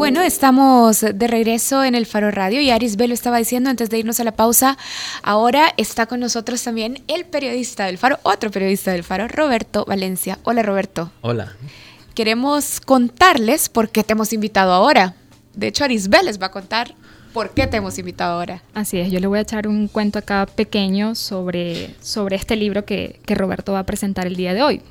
Bueno, estamos de regreso en el Faro Radio y Aris lo estaba diciendo antes de irnos a la pausa. Ahora está con nosotros también el periodista del Faro, otro periodista del Faro, Roberto Valencia. Hola Roberto. Hola. Queremos contarles por qué te hemos invitado ahora. De hecho, Arisbel les va a contar por qué te hemos invitado ahora. Así es, yo le voy a echar un cuento acá pequeño sobre, sobre este libro que, que Roberto va a presentar el día de hoy.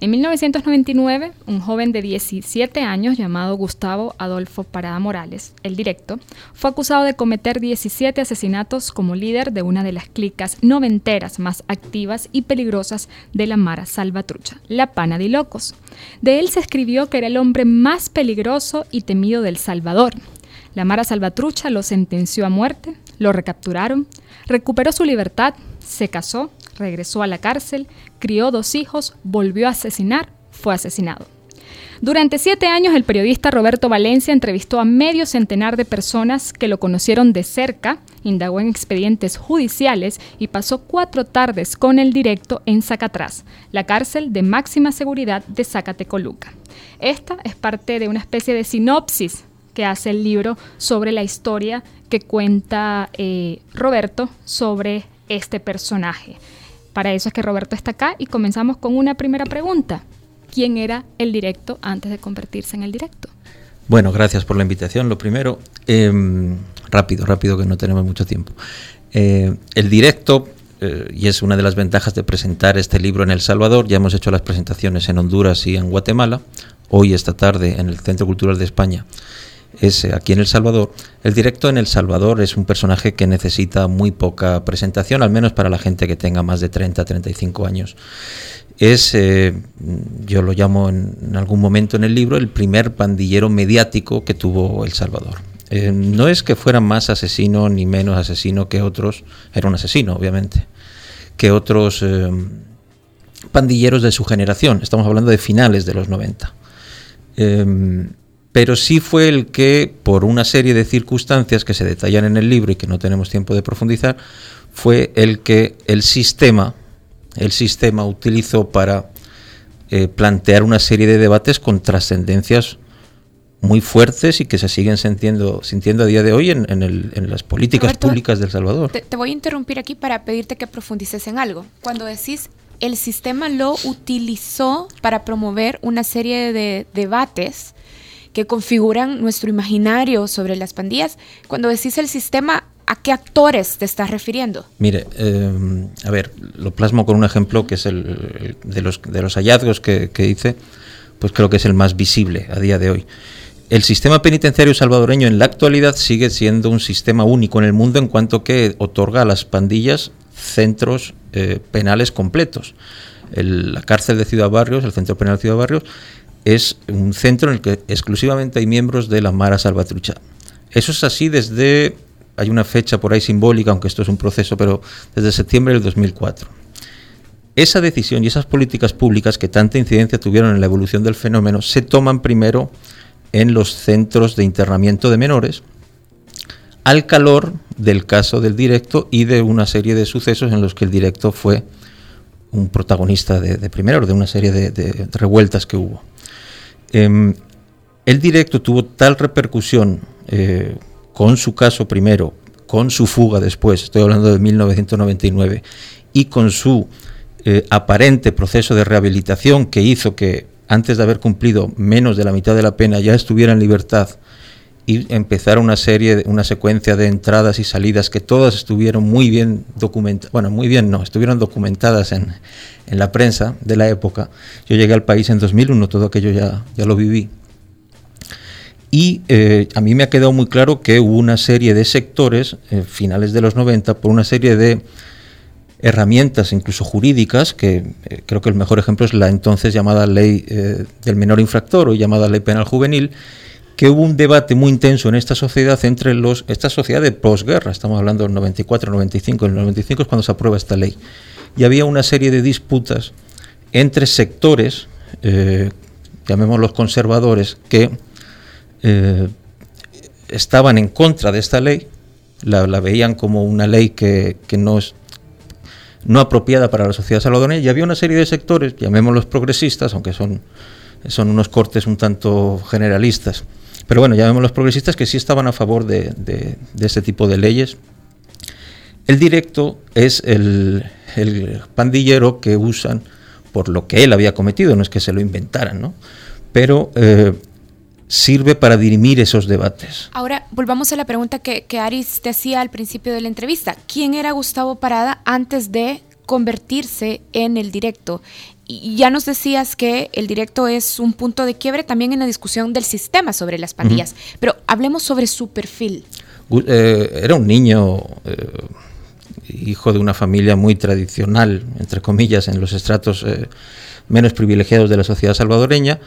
En 1999, un joven de 17 años llamado Gustavo Adolfo Parada Morales, el directo, fue acusado de cometer 17 asesinatos como líder de una de las clicas noventeras más activas y peligrosas de la Mara Salvatrucha, la Pana de Locos. De él se escribió que era el hombre más peligroso y temido del Salvador. La Mara Salvatrucha lo sentenció a muerte, lo recapturaron, recuperó su libertad, se casó regresó a la cárcel, crió dos hijos, volvió a asesinar, fue asesinado. Durante siete años el periodista Roberto Valencia entrevistó a medio centenar de personas que lo conocieron de cerca, indagó en expedientes judiciales y pasó cuatro tardes con el directo en Zacatrás, la cárcel de máxima seguridad de Zacatecoluca. Esta es parte de una especie de sinopsis que hace el libro sobre la historia que cuenta eh, Roberto sobre este personaje. Para eso es que Roberto está acá y comenzamos con una primera pregunta. ¿Quién era el directo antes de convertirse en el directo? Bueno, gracias por la invitación. Lo primero, em, rápido, rápido que no tenemos mucho tiempo. Eh, el directo, eh, y es una de las ventajas de presentar este libro en El Salvador, ya hemos hecho las presentaciones en Honduras y en Guatemala, hoy esta tarde en el Centro Cultural de España es eh, aquí en El Salvador. El directo en El Salvador es un personaje que necesita muy poca presentación, al menos para la gente que tenga más de 30, 35 años. Es, eh, yo lo llamo en, algún momento en el libro, el primer pandillero mediático que tuvo El Salvador. Eh, no es que fuera más asesino ni menos asesino que otros, era un asesino, obviamente, que otros pandilleros de su generación. Estamos hablando de finales de los 90 pero sí fue el que, por una serie de circunstancias que se detallan en el libro y que no tenemos tiempo de profundizar, fue el que el sistema, el sistema utilizó para eh, plantear una serie de debates con trascendencias muy fuertes y que se siguen sintiendo, sintiendo a día de hoy en, las políticas públicas del Salvador. Te, te, voy a interrumpir aquí para pedirte que profundices en algo. Cuando decís el sistema lo utilizó para promover una serie de debates que configuran nuestro imaginario sobre las pandillas. Cuando decís el sistema, ¿a qué actores te estás refiriendo? Mire, eh, a ver, lo plasmo con un ejemplo que es el, de, los, de los hallazgos que, que hice, pues creo que es el más visible a día de hoy. El sistema penitenciario salvadoreño en la actualidad sigue siendo un sistema único en el mundo en cuanto que otorga a las pandillas centros eh, penales completos. la cárcel de Ciudad Barrios, el centro penal de Ciudad Barrios, es un centro en el que exclusivamente hay miembros de la Mara Salvatrucha. Eso es así desde, hay una fecha por ahí simbólica, aunque esto es un proceso, pero desde septiembre del 2004. Esa decisión y esas políticas públicas que tanta incidencia tuvieron en la evolución del fenómeno se toman primero en los centros de internamiento de menores, al calor del caso del directo y de una serie de sucesos en los que el directo fue un protagonista de, de primero, de una serie de revueltas que hubo. Em, el directo tuvo tal repercusión eh, con su caso primero, con su fuga después, estoy hablando de 1999, y con su eh, aparente proceso de rehabilitación que hizo que antes de haber cumplido menos de la mitad de la pena ya estuviera en libertad y empezara una serie, una secuencia de entradas y salidas que todas estuvieron muy bien documentadas, bueno, muy bien no, estuvieron documentadas en, en la prensa de la época. Yo llegué al país en 2001, todo aquello ya, ya lo viví. Y eh, a mí me ha quedado muy claro que hubo una serie de sectores, eh, finales de los 90, por una serie de herramientas, incluso jurídicas, que eh, creo que el mejor ejemplo es la entonces llamada ley del menor infractor o llamada ley penal juvenil, que hubo un debate muy intenso en esta sociedad entre los esta sociedad de posguerra, estamos hablando del 94, 95, el 95 es cuando se aprueba esta ley. Y había una serie de disputas entre sectores, eh, llamémoslos conservadores, que eh, estaban en contra de esta ley, la, veían como una ley que, que, no es no apropiada para la sociedad salvadoreña, y había una serie de sectores, llamémoslos progresistas, aunque son, son unos cortes un tanto generalistas, pero bueno, ya vemos los progresistas que sí estaban a favor de, de, este tipo de leyes. El directo es el, pandillero que usan por lo que él había cometido, no es que se lo inventaran, ¿no? Pero eh, sirve para dirimir esos debates. Ahora, volvamos a la pregunta que, que Aris te hacía al principio de la entrevista. ¿Quién era Gustavo Parada antes de convertirse en el directo? Y ya nos decías que el directo es un punto de quiebre también en la discusión del sistema sobre las pandillas, pero hablemos sobre su perfil. Eh, era un niño, eh, hijo de una familia muy tradicional, entre comillas, en los estratos eh, menos privilegiados de la sociedad salvadoreña,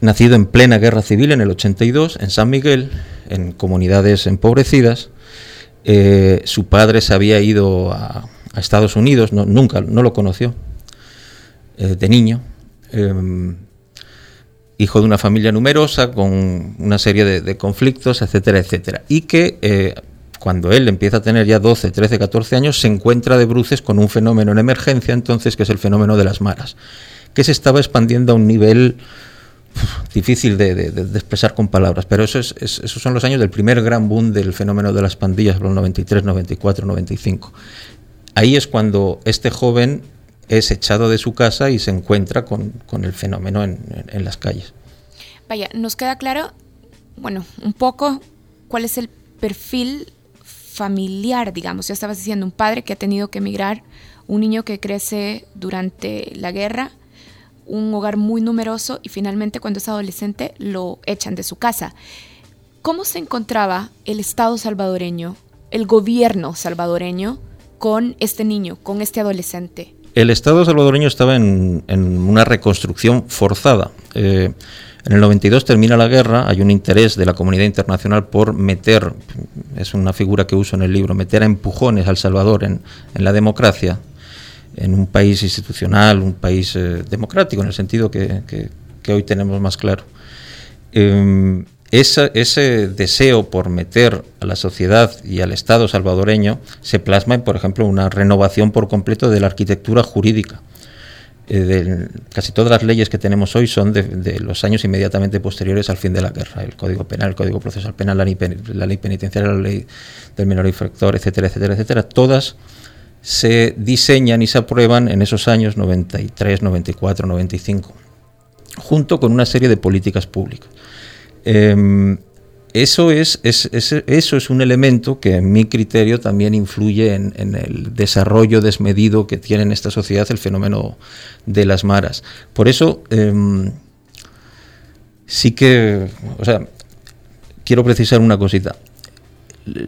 nacido en plena guerra civil en el 82, en San Miguel, en comunidades empobrecidas. su padre se había ido a, Estados Unidos, nunca, no lo conoció, eh, de niño, em, hijo de una familia numerosa, con una serie de, conflictos, etcétera, etcétera. Y que eh, cuando él empieza a tener ya 12, 13, 14 años, se encuentra de bruces con un fenómeno en emergencia, entonces, que es el fenómeno de las maras, que se estaba expandiendo a un nivel difícil de, expresar con palabras, pero eso es, esos son los años del primer gran boom del fenómeno de las pandillas, los 93, 94, 95. Ahí es cuando este joven es echado de su casa y se encuentra con, el fenómeno en, las calles. Vaya, nos queda claro, bueno, un poco cuál es el perfil familiar, digamos. Ya estabas diciendo, un padre que ha tenido que emigrar, un niño que crece durante la guerra, un hogar muy numeroso y finalmente cuando es adolescente lo echan de su casa. ¿Cómo se encontraba el Estado salvadoreño, el gobierno salvadoreño, con este niño, con este adolescente? El Estado salvadoreño estaba en, una reconstrucción forzada. Eh, en el 92 termina la guerra, hay un interés de la comunidad internacional por meter, es una figura que uso en el libro, meter a empujones al Salvador en, la democracia, en un país institucional, un país eh, democrático, en el sentido que, hoy tenemos más claro. Em, ese deseo por meter a la sociedad y al Estado salvadoreño se plasma en, por ejemplo, una renovación por completo de la arquitectura jurídica. Eh, casi todas las leyes que tenemos hoy son de, los años inmediatamente posteriores al fin de la guerra. El Código Penal, el Código Procesal Penal, la ley, penitenciaria, la ley del menor infractor, etcétera, etcétera, etcétera. Todas se diseñan y se aprueban en esos años 93, 94, 95, junto con una serie de políticas públicas. Em, eso, es, eso es un elemento que en mi criterio también influye en, el desarrollo desmedido que tiene en esta sociedad el fenómeno de las maras. Por eso, em, sí que, quiero precisar una cosita.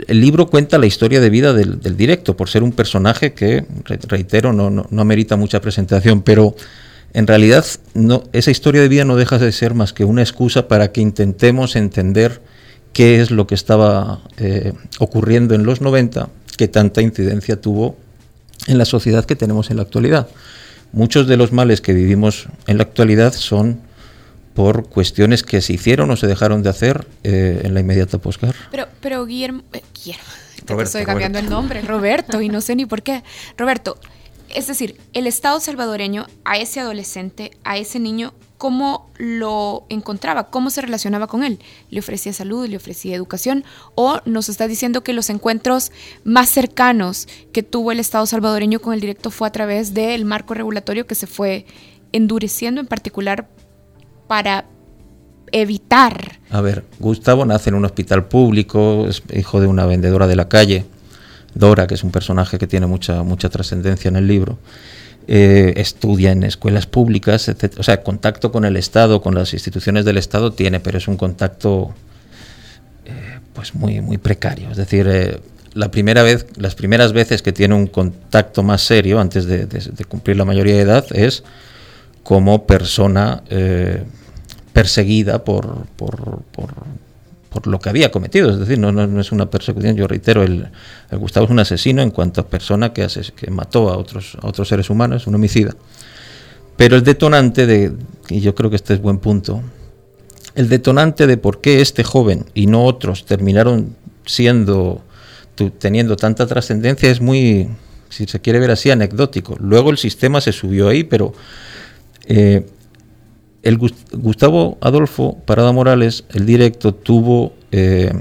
El libro cuenta la historia de vida del, directo, por ser un personaje que, reitero, no, no, no amerita mucha presentación, pero en realidad no, esa historia de vida no deja de ser más que una excusa para que intentemos entender qué es lo que estaba eh, ocurriendo en los 90 que tanta incidencia tuvo en la sociedad que tenemos en la actualidad. Muchos de los males que vivimos en la actualidad son por cuestiones que se hicieron o se dejaron de hacer eh, en la inmediata posguerra. Pero, pero Guillermo, eh, Guillermo, estoy cambiando el nombre, Roberto, y no sé ni por qué. Roberto, es decir, el Estado salvadoreño a ese adolescente, a ese niño, ¿cómo lo encontraba? ¿Cómo se relacionaba con él? ¿Le ofrecía salud? ¿Le ofrecía educación? ¿O nos está diciendo que los encuentros más cercanos que tuvo el Estado salvadoreño con el directo fue a través del marco regulatorio que se fue endureciendo en particular para evitar. A ver, Gustavo nace en un hospital público, es hijo de una vendedora de la calle Dora, que es un personaje que tiene mucha, mucha trascendencia en el libro, eh, estudia en escuelas públicas, etc. O sea, contacto con el Estado, con las instituciones del Estado tiene, pero es un contacto eh, pues muy, muy precario. Es decir, eh, la primera vez, las primeras veces que tiene un contacto más serio, antes de, cumplir la mayoría de edad, es como persona perseguida por, por, por lo que había cometido. Es decir, no, no, es una persecución, yo reitero, el, Gustavo es un asesino en cuanto a persona que, hace, que mató a otros, a otros seres humanos, un homicida. Pero el detonante de, y yo creo que este es buen punto, el detonante de por qué este joven y no otros terminaron siendo, teniendo tanta trascendencia es muy, si se quiere ver así, anecdótico. Luego el sistema se subió ahí, pero eh, el Gustavo Adolfo Parada Morales, el directo, tuvo... Eh,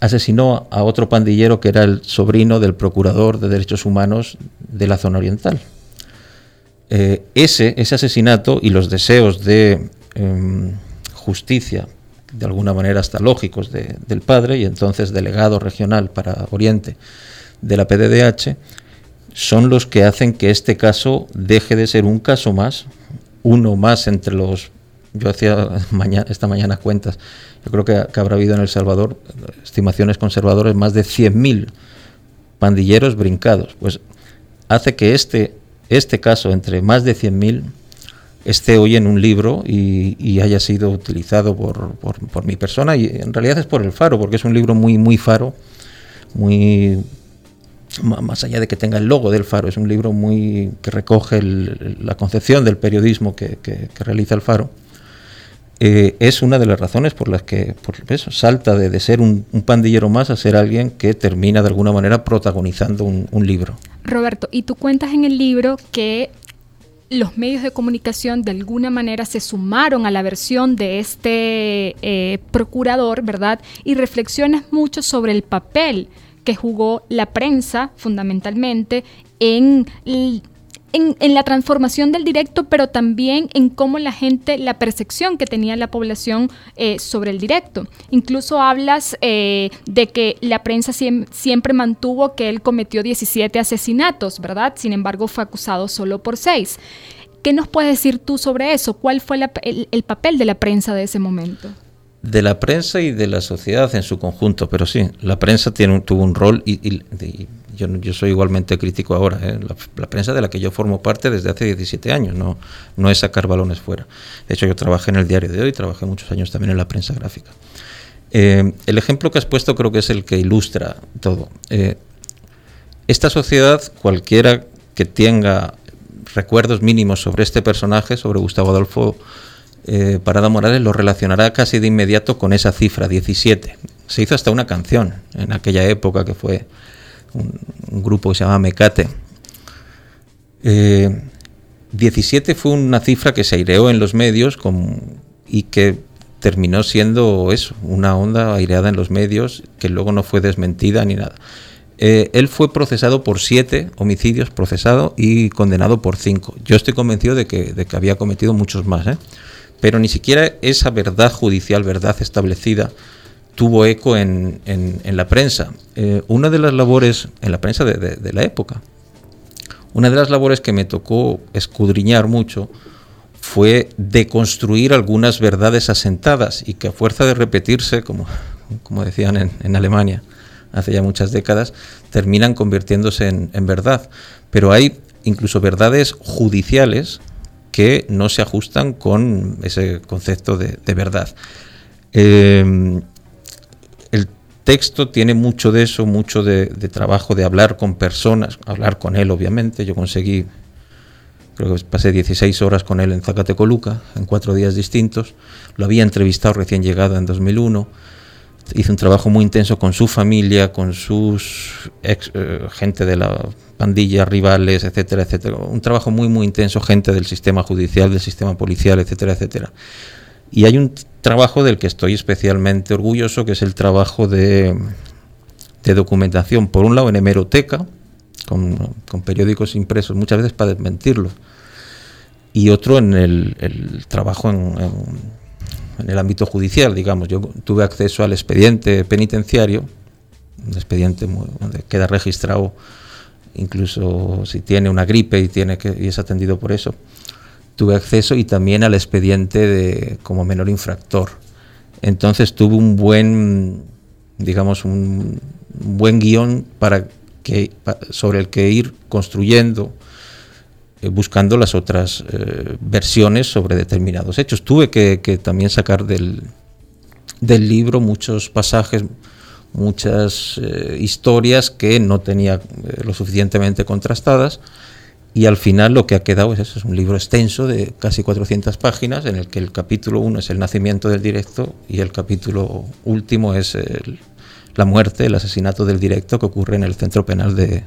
asesinó a otro pandillero que era el sobrino del procurador de derechos humanos de la zona oriental. Eh, ese, ese asesinato y los deseos de em, justicia, de alguna manera hasta lógicos, del padre y entonces delegado regional para Oriente de la PDDH, son los que hacen que este caso deje de ser un caso más, uno más entre los... Yo hacía mañana, esta mañana cuentas, yo creo que, habrá habido en El Salvador estimaciones conservadoras más de 100.000 pandilleros brincados. Pues hace que este este caso entre más de 100.000 esté hoy en un libro y, haya sido utilizado por, por, mi persona y en realidad es por el Faro, porque es un libro muy, muy Faro, muy más allá de que tenga el logo del Faro, es un libro muy que recoge la concepción del periodismo que, realiza el Faro. Eh, es una de las razones por las que por eso, salta de, ser un, pandillero más a ser alguien que termina de alguna manera protagonizando un libro. Roberto, y tú cuentas en el libro que los medios de comunicación de alguna manera se sumaron a la versión de este eh, procurador, ¿verdad? Y reflexionas mucho sobre el papel que jugó la prensa fundamentalmente en en, la transformación del directo, pero también en cómo la gente, la percepción que tenía la población eh, sobre el directo. Incluso hablas eh, de que la prensa siempre mantuvo que él cometió 17 asesinatos, ¿verdad? Sin embargo, fue acusado solo por 6. ¿Qué nos puedes decir tú sobre eso? ¿Cuál fue el, papel de la prensa de ese momento? De la prensa y de la sociedad en su conjunto, pero sí, la prensa tiene, tuvo un rol y, yo, soy igualmente crítico ahora. ¿eh? La, prensa de la que yo formo parte desde hace 17 años, no, no es sacar balones fuera. De hecho, yo trabajé en el diario de hoy, trabajé muchos años también en la prensa gráfica. Eh, el ejemplo que has puesto creo que es el que ilustra todo. Eh, esta sociedad, cualquiera que tenga recuerdos mínimos sobre este personaje, sobre Gustavo Adolfo Parada Morales, lo relacionará casi de inmediato con esa cifra, 17. Se hizo hasta una canción en aquella época que fue un, grupo que se llama Mecate. 17 eh, fue una cifra que se aireó en los medios y que terminó siendo eso, una onda aireada en los medios que luego no fue desmentida ni nada. Eh, él fue procesado por siete homicidios, procesado y condenado por cinco. Yo estoy convencido de que, había cometido muchos más, ¿eh? Pero ni siquiera esa verdad judicial, verdad establecida, tuvo eco en, en, la prensa. Eh, una de las labores, en la prensa de, la época, una de las labores que me tocó escudriñar mucho fue deconstruir algunas verdades asentadas y que a fuerza de repetirse, como, como decían en, en Alemania hace ya muchas décadas, terminan convirtiéndose en, en, verdad. Pero hay incluso verdades judiciales que no se ajustan con ese concepto de, verdad. Eh, texto tiene mucho de eso, mucho de, trabajo de hablar con personas, hablar con él obviamente. Yo conseguí, creo que pasé 16 horas con él en Zacatecoluca, en cuatro días distintos. Lo había entrevistado recién llegado en 2001. Hice un trabajo muy intenso con su familia, con sus ex, eh, gente de la pandilla, rivales, etcétera, etcétera. Un trabajo muy, muy intenso, gente del sistema judicial, del sistema policial, etcétera, etcétera. Y hay un trabajo del que estoy especialmente orgulloso, que es el trabajo de, documentación, por un lado en hemeroteca, con, periódicos impresos, muchas veces para desmentirlo, y otro en el, trabajo en, el ámbito judicial, digamos. Yo tuve acceso al expediente penitenciario, un expediente donde queda registrado incluso si tiene una gripe y, tiene que, y es atendido por eso tuve acceso y también al expediente de, como menor infractor. Entonces tuve un buen, digamos, un buen guion para que, sobre el que ir construyendo, eh, buscando las otras eh, versiones sobre determinados hechos. Tuve que, también sacar del, del libro muchos pasajes, muchas eh, historias que no tenía eh, lo suficientemente contrastadas y al final lo que ha quedado es es un libro extenso de casi 400 páginas en el que el capítulo 1 es el nacimiento del directo y el capítulo último es la muerte, el asesinato del directo que ocurre en el centro penal de,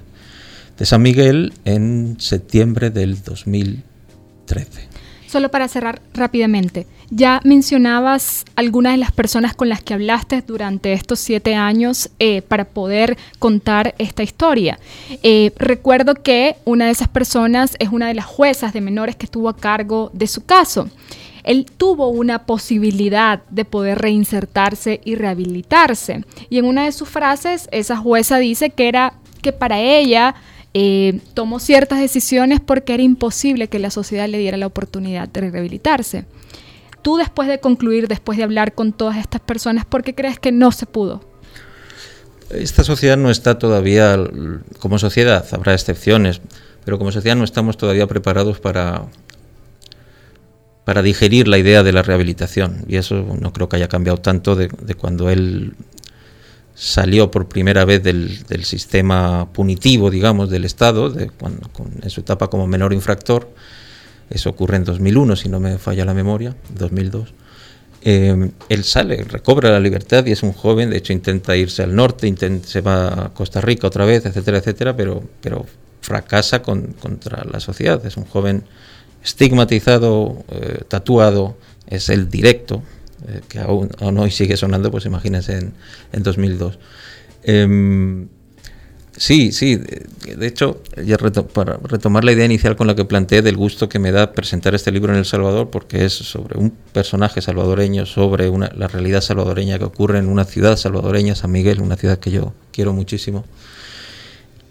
de San Miguel en septiembre del 2013. Solo para cerrar rápidamente, ya mencionabas algunas de las personas con las que hablaste durante estos siete años eh, para poder contar esta historia. Eh, recuerdo que una de esas personas es una de las juezas de menores que estuvo a cargo de su caso. Él tuvo una posibilidad de poder reinsertarse y rehabilitarse. Y en una de sus frases, esa jueza dice que era que para ella eh, tomó ciertas decisiones porque era imposible que la sociedad le diera la oportunidad de rehabilitarse. Tú después de concluir, después de hablar con todas estas personas, ¿por qué crees que no se pudo? Esta sociedad no está todavía, como sociedad, habrá excepciones, pero como sociedad no estamos todavía preparados para, para digerir la idea de la rehabilitación. Y eso no creo que haya cambiado tanto de cuando él salió por primera vez del, sistema punitivo, digamos, del Estado, en su etapa como menor infractor. Eso ocurre en 2001, si no me falla la memoria, 2002. Eh, él sale, recobra la libertad y es un joven, de hecho intenta irse al norte, se va a Costa Rica otra vez, etcétera, etcétera, pero, pero fracasa contra la sociedad. Es un joven estigmatizado, eh, tatuado, es el directo, eh, que aún, hoy sigue sonando, pues imagínense en, en 2002. Em, sí, sí, de, hecho, ya para retomar la idea inicial con la que planteé del gusto que me da presentar este libro en El Salvador, porque es sobre un personaje salvadoreño, sobre una, la realidad salvadoreña que ocurre en una ciudad salvadoreña, San Miguel, una ciudad que yo quiero muchísimo.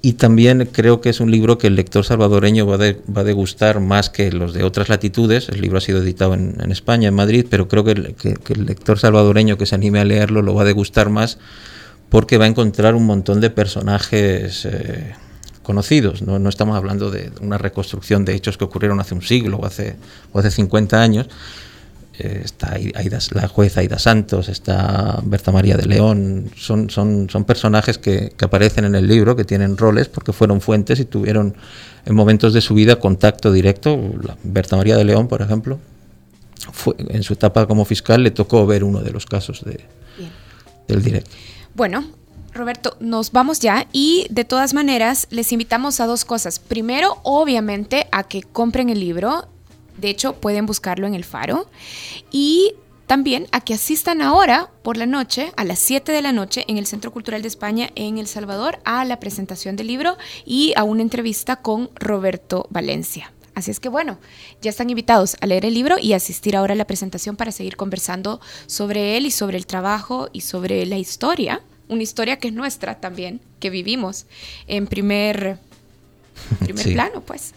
Y también creo que es un libro que el lector salvadoreño va, va a degustar más que los de otras latitudes. El libro ha sido editado en, España, en Madrid, pero creo que el, lector salvadoreño que se anime a leerlo lo va a degustar más porque va a encontrar un montón de personajes eh, conocidos. ¿no? estamos hablando de una reconstrucción de hechos que ocurrieron hace un siglo o hace, o hace 50 años, está la jueza Aida Santos, está Berta María de León, son, son, son personajes que, aparecen en el libro, que tienen roles porque fueron fuentes y tuvieron en momentos de su vida contacto directo. Berta María de León, por ejemplo, fue, en su etapa como fiscal le tocó ver uno de los casos de, del directo. Bueno, Roberto, nos vamos ya y de todas maneras les invitamos a dos cosas. Primero, obviamente, a que compren el libro de hecho, pueden buscarlo en el faro. Y también a que asistan ahora por la noche, a las 7 de la noche, en el Centro Cultural de España en El Salvador, a la presentación del libro y a una entrevista con Roberto Valencia. Así es que bueno, ya están invitados a leer el libro y asistir ahora a la presentación para seguir conversando sobre él y sobre el trabajo y sobre la historia, una historia que es nuestra también, que vivimos en primer primer plano, pues.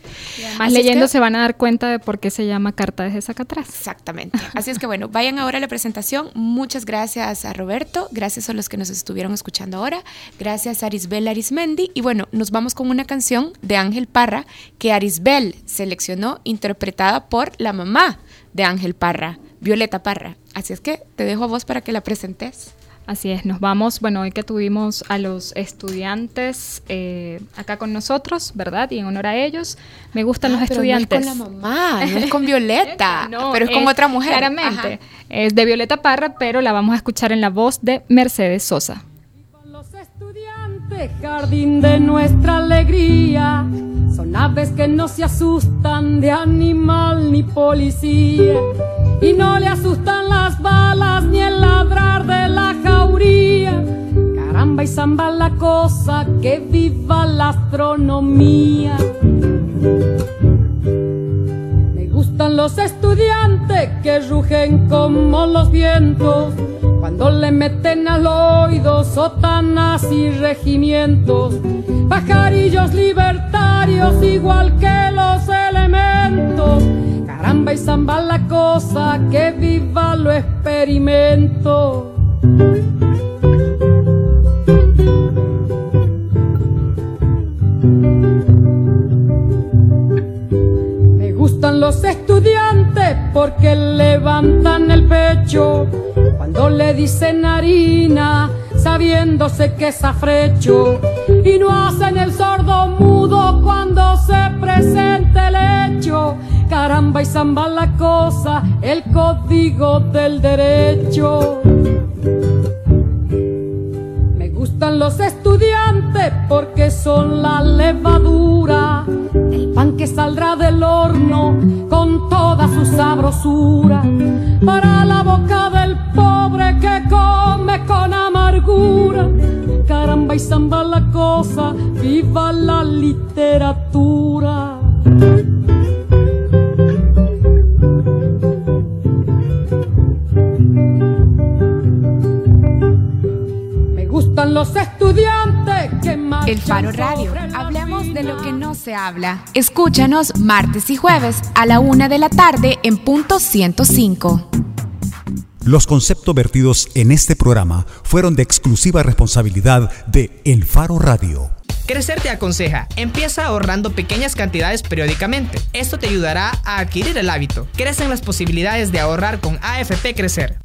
Más leyendo se van a dar cuenta de por qué se llama Carta desde Sacatraz. Exactamente. Así es que bueno, vayan ahora a la presentación. Muchas gracias a Roberto, gracias a los que nos estuvieron escuchando ahora, gracias a Arisbel Arismendi y bueno, nos vamos con una canción de Ángel Parra que Arisbel seleccionó interpretada por la mamá de Ángel Parra, Violeta Parra. Así es que te dejo a vos para que la presentes. Así es, nos vamos, bueno, hoy que tuvimos a los estudiantes eh, acá con nosotros, ¿verdad? Y en honor a ellos, me gustan los ah, estudiantes. No es con la mamá, no es con Violeta, pero es con otra mujer. Claramente, es de Violeta Parra, pero la vamos a escuchar en la voz de Mercedes Sosa. Los estudiantes, jardín de nuestra alegría, son aves que no se asustan de animal ni policía, y no le asustan las balas ni el ladrar de la Caramba y samba la cosa, que viva la astronomía. Me gustan los estudiantes que rugen como los vientos cuando le meten al oído sotanas y regimientos. Pajarillos libertarios igual que los elementos. Caramba y samba la cosa, que viva lo experimento. Me gustan los estudiantes porque levantan el pecho cuando le dicen harina, sabiéndose que es afrecho, y no hacen el sordo mudo cuando Caramba y zamba la cosa, el código del derecho. Me gustan los estudiantes porque son la levadura del pan que saldrá del horno con toda su sabrosura para la boca del pobre que come con amargura. Caramba y zamba la cosa, viva la literatura. Faro Radio. Hablemos de lo que no se habla. Escúchanos martes y jueves a la una de la tarde en punto 105. Los conceptos vertidos en este programa fueron de exclusiva responsabilidad de El Faro Radio. Crecer te aconseja, empieza ahorrando pequeñas cantidades periódicamente. Esto te ayudará a adquirir el hábito. Crecen las posibilidades de ahorrar con AFP Crecer.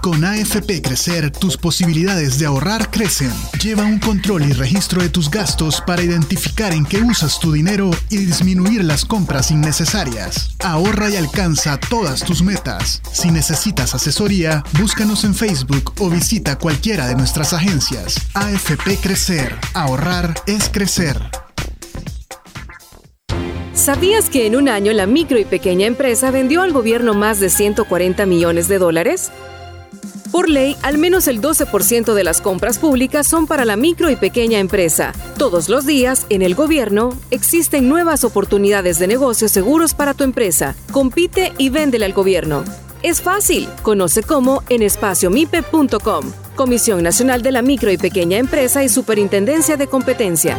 Con AFP Crecer, tus posibilidades de ahorrar crecen. Lleva un control y registro de tus gastos para identificar en qué usas tu dinero y disminuir las compras innecesarias. Ahorra y alcanza todas tus metas. Si necesitas asesoría, búscanos en Facebook o visita cualquiera de nuestras agencias. AFP Crecer. Ahorrar es crecer. ¿Sabías que en un año la micro y pequeña empresa vendió al gobierno más de 140 millones de dólares? Por ley, al menos el 12% de las compras públicas son para la micro y pequeña empresa. Todos los días, en el gobierno, existen nuevas oportunidades de negocios seguros para tu empresa. Compite y véndele al gobierno. Es fácil. Conoce cómo en espaciomipe.com. Comisión Nacional de la Micro y Pequeña Empresa y Superintendencia de Competencia.